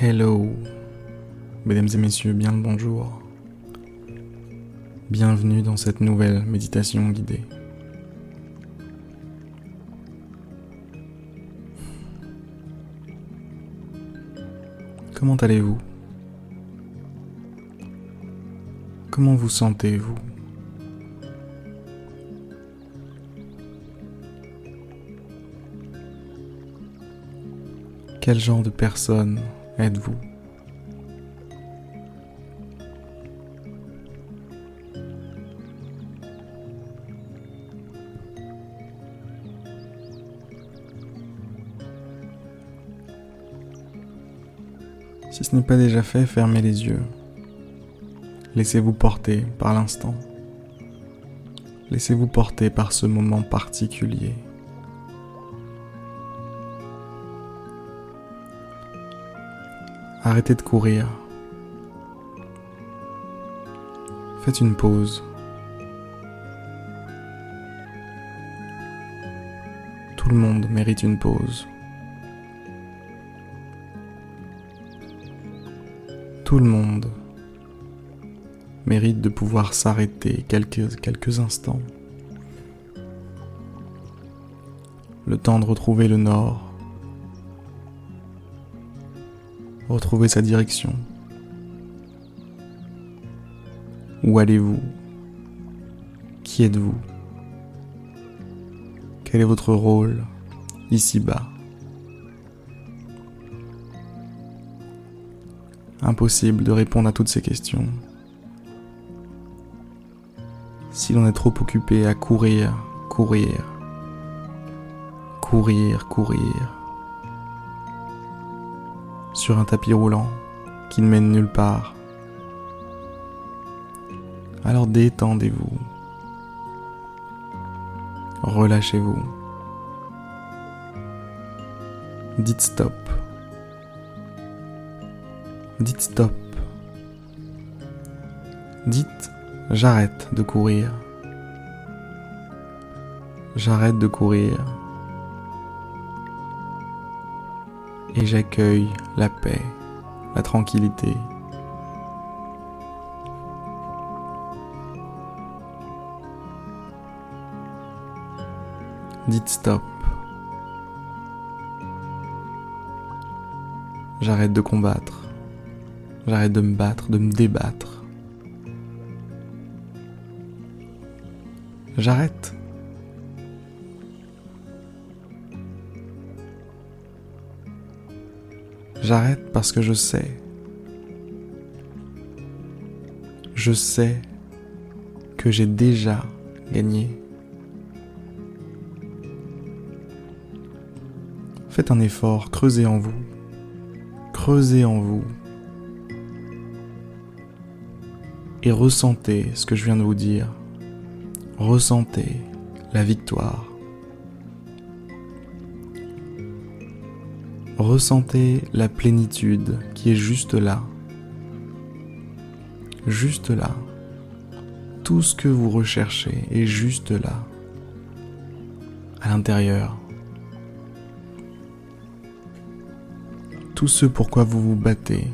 Hello, mesdames et messieurs, bien le bonjour. Bienvenue dans cette nouvelle méditation guidée. Comment allez-vous? Comment vous sentez-vous? Quel genre de personne êtes-vous? Si ce n'est pas déjà fait, fermez les yeux. Laissez-vous porter par l'instant. Laissez-vous porter par ce moment particulier. Arrêtez de courir. Faites une pause. Tout le monde mérite une pause. Tout le monde mérite de pouvoir s'arrêter quelques, instants. Le temps de retrouver le nord, retrouver sa direction. Où allez-vous? Qui êtes-vous? Quel est votre rôle ici-bas? Impossible de répondre à toutes ces questions. Si l'on est trop occupé à courir, courir, courir, courir sur un tapis roulant qui ne mène nulle part. Alors détendez-vous. Relâchez-vous. Dites stop. Dites stop. Dites j'arrête de courir. J'arrête de courir. Et j'accueille la paix, la tranquillité. Dites stop. J'arrête de combattre. J'arrête de me battre, de me débattre. J'arrête. J'arrête parce que je sais. Je sais que j'ai déjà gagné. Faites un effort, creusez en vous. Creusez en vous. Et ressentez ce que je viens de vous dire. Ressentez la victoire. Ressentez la plénitude qui est juste là. Juste là. Tout ce que vous recherchez est juste là. À l'intérieur. Tout ce pourquoi vous vous battez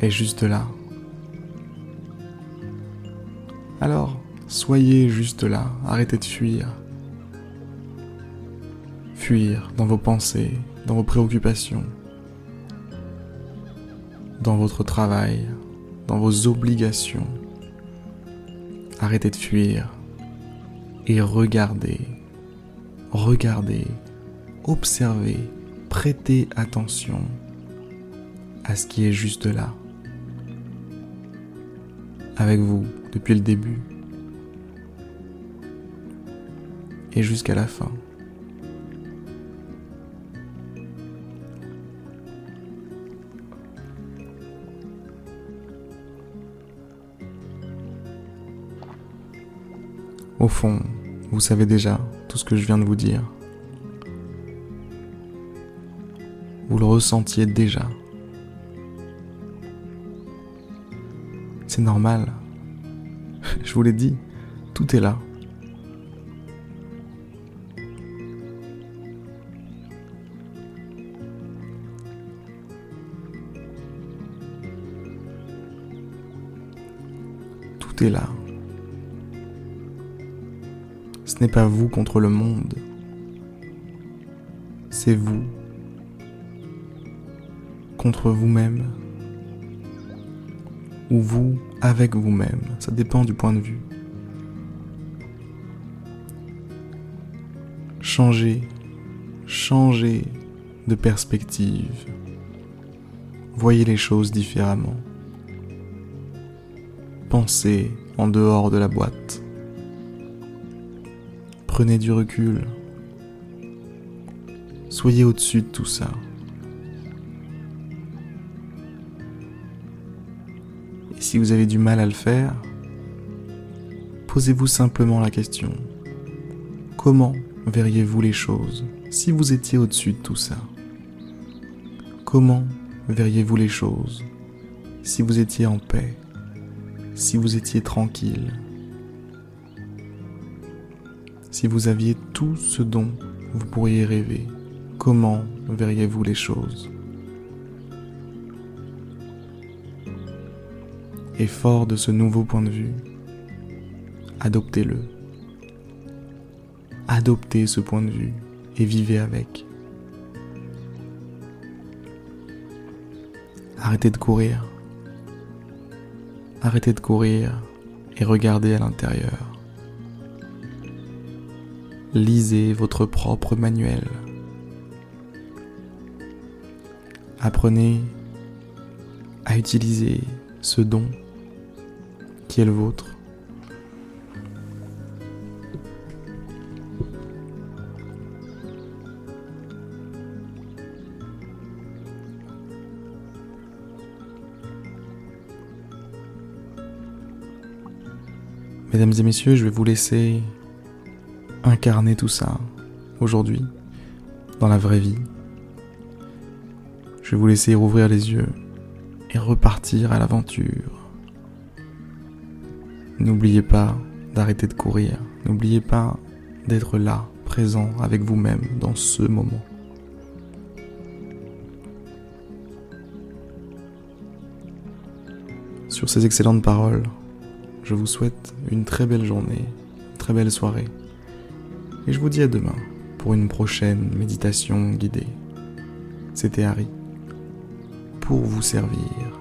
est juste là. Alors, soyez juste là, arrêtez de fuir fuir dans vos pensées, dans vos préoccupations, dans votre travail, dans vos obligations. Arrêtez de fuir et regardez, regardez, observez, prêtez attention à ce qui est juste là, avec vous depuis le début et jusqu'à la fin. Au fond, vous savez déjà tout ce que je viens de vous dire. Vous le ressentiez déjà. C'est normal. je vous l'ai dit, tout est là. Tout est là. Ce n'est pas vous contre le monde. C'est vous contre vous-même. Ou vous avec vous-même. Ça dépend du point de vue. Changez, changez de perspective. Voyez les choses différemment. Pensez en dehors de la boîte. Prenez du recul. Soyez au-dessus de tout ça. Et si vous avez du mal à le faire, posez-vous simplement la question. Comment verriez-vous les choses si vous étiez au-dessus de tout ça? Comment verriez-vous les choses si vous étiez en paix, si vous étiez tranquille, si vous aviez tout ce dont vous pourriez rêver Comment verriez-vous les choses? Et fort de ce nouveau point de vue, adoptez-le. Adoptez ce point de vue et vivez avec. Arrêtez de courir. Arrêtez de courir et regardez à l'intérieur. Lisez votre propre manuel. Apprenez à utiliser ce don qui est le vôtre Mesdames et messieurs, je vais vous laisser incarner tout ça aujourd'hui, dans la vraie vie. Je vais vous laisser rouvrir les yeux et repartir à l'aventure. N'oubliez pas d'arrêter de courir. N'oubliez pas d'être là, présent avec vous-même dans ce moment. Sur ces excellentes paroles, je vous souhaite une très belle journée, une très belle soirée. Et je vous dis à demain pour une prochaine méditation guidée. C'était Harry pour vous servir.